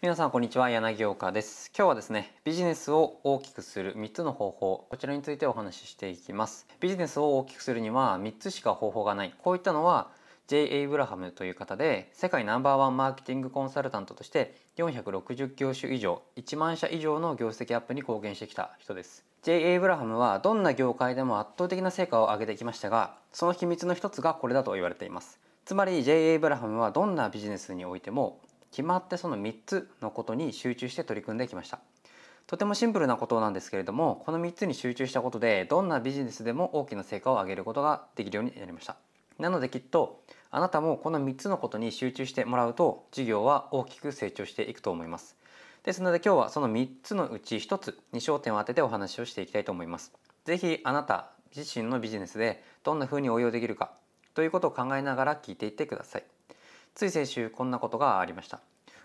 皆さんこんにちは柳岡です今日はですねビジネスを大きくする3つの方法こちらについてお話ししていきますビジネスを大きくするには3つしか方法がないこういったのは J. エイブラハムという方で世界ナンバーワンマーケティングコンサルタントとして460業種以上1万社以上の業績アップに貢献してきた人です J. エイブラハムはどんな業界でも圧倒的な成果を上げてきましたがその秘密の一つがこれだと言われていますつまり J. エイブラハムはどんなビジネスにおいても決まってその3つのことに集中して取り組んできました。とてもシンプルなことなんですけれどもこの3つに集中したことでどんなビジネスでも大きな成果を上げることができるようになりました。なのできっとあなたもこの3つのことに集中してもらうと事業は大きく成長していくと思います。ですので今日はその3つのうち1つに焦点を当ててお話をしていきたいと思います。是非あなた自身のビジネスでどんな風に応用できるかということを考えながら聞いていってください。つい先週こんなことがありました。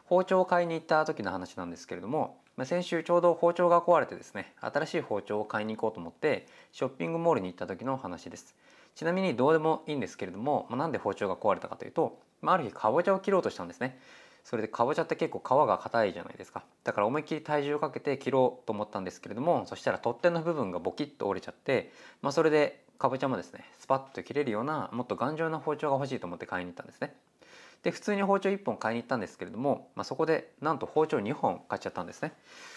包丁を買いに行った時の話なんですけれども先週ちょうど包丁が壊れてですね新しい包丁を買いに行こうと思ってショッピングモールに行った時の話です。ちなみにどうでもいいんですけれども、まあ、なんで包丁が壊れたかというと、まあ、ある日かぼちゃを切ろうとしたんですね。それでかぼちゃって結構皮が硬いじゃないですか。だから思いっきり体重をかけて切ろうと思ったんですけれどもそしたら取っ手の部分がボキッと折れちゃって、まあ、それでかぼちゃもですねスパッと切れるようなもっと頑丈な包丁が欲しいと思って買いに行ったんですね。で普通に包丁1本買いに行ったんですけれども、まあ、そこでなんと包丁2本買っちゃったんですね。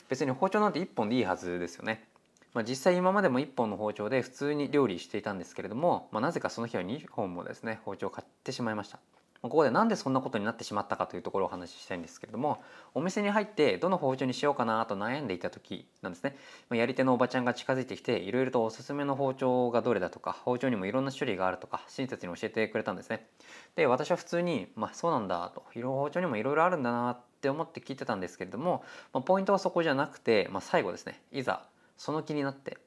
別に包丁なんて1本でいいはずですよね。まあ、実際今までも1本の包丁で普通に料理していたんですけれども、まあ、なぜかその日は2本もですね包丁を買ってしまいました。ここで何でそんなことになってしまったかというところをお話ししたいんですけれどもお店に入ってどの包丁にしようかなと悩んでいた時なんですね。やり手のおばちゃんが近づいてきていろいろとおすすめの包丁がどれだとか包丁にもいろんな種類があるとか親切に教えてくれたんですね。で私は普通にまあそうなんだといろ包丁にもいろいろあるんだなって思って聞いてたんですけれども、まあ、ポイントはそこじゃなくて、まあ、最後ですねいざその気になって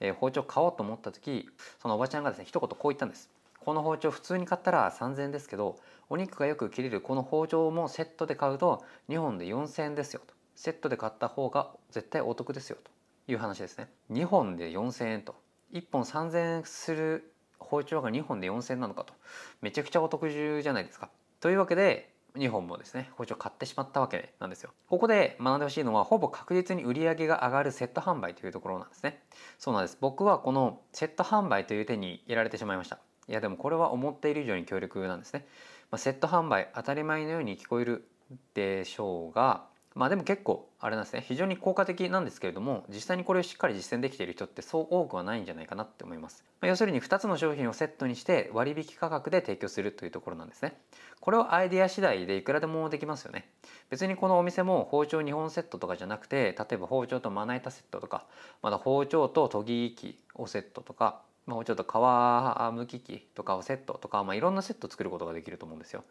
えー、包丁買おうと思った時そのおばちゃんがですね一言こう言ったんです。この包丁普通に買ったら3000円ですけどお肉がよく切れるこの包丁もセットで買うと2本で4000円ですよと。セットで買った方が絶対お得ですよと。いう話ですね。2本で4000円と。1本3000円する包丁が2本で4000円なのかと。めちゃくちゃお得じゃないですか。というわけで2本もですね包丁買ってしまったわけなんですよ。ここで学んでほしいのはほぼ確実に売り上げが上がるセット販売というところなんですね。そうなんです。僕はこのセット販売という手にやられてしまいました。いやでもこれは思っている以上に強力なんですね、まあ、セット販売当たり前のように聞こえるでしょうがまあでも結構あれなんですね。非常に効果的なんですけれども実際にこれをしっかり実践できている人ってそう多くはないんじゃないかなって思います、まあ、要するに2つの商品をセットにして割引価格で提供するというところなんですね。これをアイデア次第でいくらでもできますよね。別にこのお店も包丁2本セットとかじゃなくて例えば包丁とまな板セットとかまだ包丁と研ぎ器をセットとかまあ、ちょっと皮むき器とかをセットとか、まあ、いろんなセット作ることができると思うんですよ。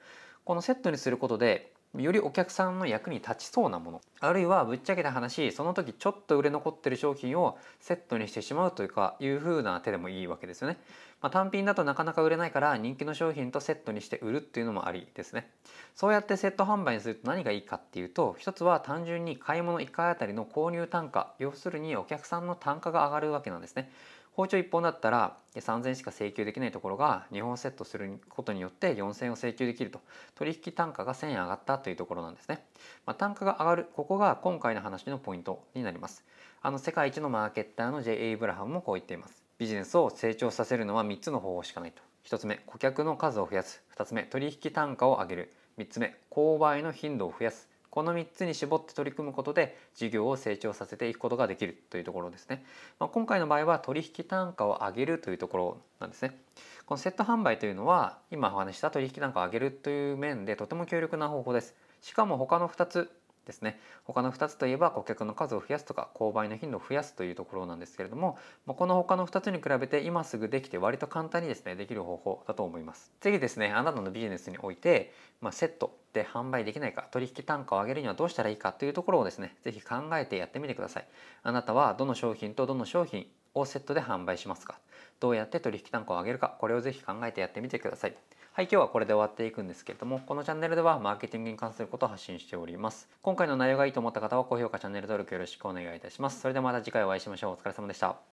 このセットにすることでよりお客さんの役に立ちそうなものあるいはぶっちゃけた話その時ちょっと売れ残ってる商品をセットにしてしまうというかいう風な手でもいいわけですよね、まあ、単品だとなかなか売れないから人気の商品とセットにして売るっていうのもありですね。そうやってセット販売にすると何がいいかっていうと一つは単純に買い物1回あたりの購入単価要するにお客さんの単価が上がるわけなんですね。包丁1本だったら3000円しか請求できないところが2本セットすることによって4000円を請求できると。取引単価が1000円上がったというところなんですね、まあ、単価が上がるここが今回の話のポイントになります。あの世界一のマーケッターの J. エイブラハムもこう言っています。ビジネスを成長させるのは3つの方法しかないと。1つ目顧客の数を増やす。2つ目取引単価を上げる。3つ目購買の頻度を増やす。この3つに絞って取り組むことで事業を成長させていくことができるというところですね。まあ、今回の場合は取引単価を上げるというところなんですね。このセット販売というのは今お話した取引単価を上げるという面でとても強力な方法です。しかも他の2つですね。他の2つといえば顧客の数を増やすとか購買の頻度を増やすというところなんですけれどもこの他の2つに比べて今すぐできて割と簡単にですねできる方法だと思います。次ですねあなたのビジネスにおいて、まあ、セットで販売できないか取引単価を上げるにはどうしたらいいかというところをですね是非考えてやってみてください。あなたはどの商品とどの商品をセットで販売しますかどうやって取引単価を上げるかこれをぜひ考えてやってみてください。はい、今日はこれで終わっていくんですけれども、このチャンネルではマーケティングに関することを発信しております。今回の内容がいいと思った方は高評価、チャンネル登録よろしくお願いいたします。それではまた次回お会いしましょう。お疲れ様でした。